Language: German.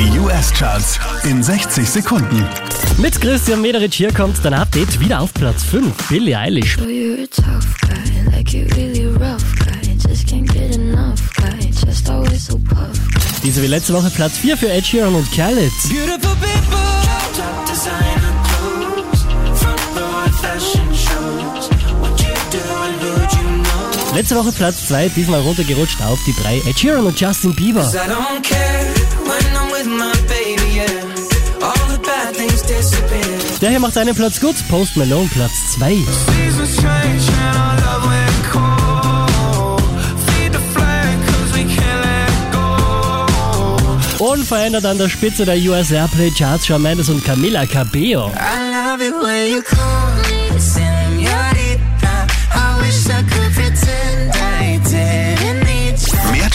Die US-Charts in 60 Sekunden. Mit Christian Mederich hier kommt dein Update wieder auf Platz 5. Billie Eilish. Guy, like really guy. So. Diese wie letzte Woche Platz 4 für Ed Sheeran und Khaled. Letzte Woche Platz 2, diesmal runtergerutscht auf die 3. Ed Sheeran und Justin Bieber. Der hier macht seinen Platz gut. Post Malone Platz 2. Seasons change and our love went cold. Feed the flag 'cause we can't let go. Unverändert an der Spitze der US Airplay Charts Shawn Mendes und Camila Cabello. I love it when you call me